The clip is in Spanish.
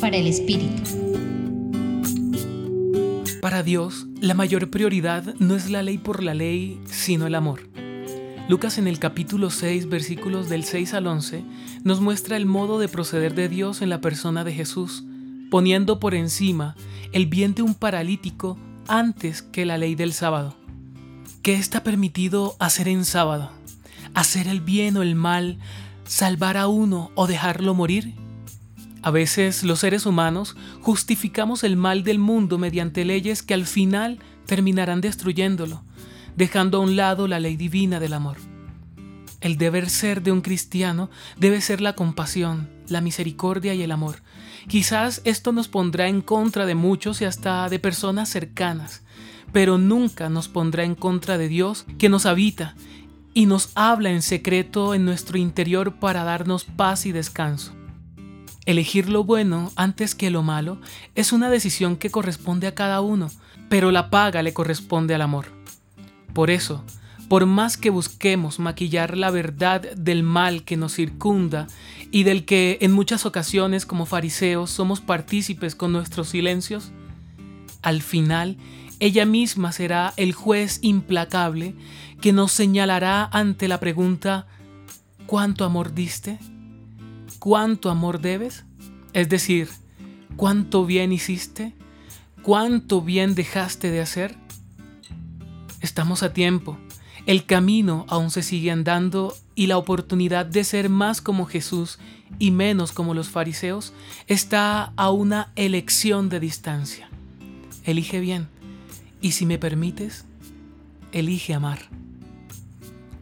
Para el Espíritu. Para Dios, la mayor prioridad no es la ley por la ley, sino el amor. Lucas en el capítulo 6, versículos del 6 al 11, nos muestra el modo de proceder de Dios en la persona de Jesús, poniendo por encima el bien de un paralítico antes que la ley del sábado. ¿Qué está permitido hacer en sábado? ¿Hacer el bien o el mal? ¿Salvar a uno o dejarlo morir? A veces los seres humanos justificamos el mal del mundo mediante leyes que al final terminarán destruyéndolo dejando a un lado la ley divina del amor. El deber ser de un cristiano debe ser la compasión, la misericordia y el amor. Quizás esto nos pondrá en contra de muchos y hasta de personas cercanas, pero nunca nos pondrá en contra de Dios que nos habita y nos habla en secreto en nuestro interior para darnos paz y descanso. Elegir lo bueno antes que lo malo es una decisión que corresponde a cada uno, pero la paga le corresponde al amor. Por eso, por más que busquemos maquillar la verdad del mal que nos circunda y del que en muchas ocasiones como fariseos somos partícipes con nuestros silencios, al final ella misma será el juez implacable que nos señalará ante la pregunta ¿cuánto amor diste? ¿Cuánto amor debes? Es decir, ¿cuánto bien hiciste? ¿Cuánto bien dejaste de hacer? Estamos a tiempo. El camino aún se sigue andando y la oportunidad de ser más como Jesús y menos como los fariseos está a una elección de distancia. Elige bien y si me permites, elige amar.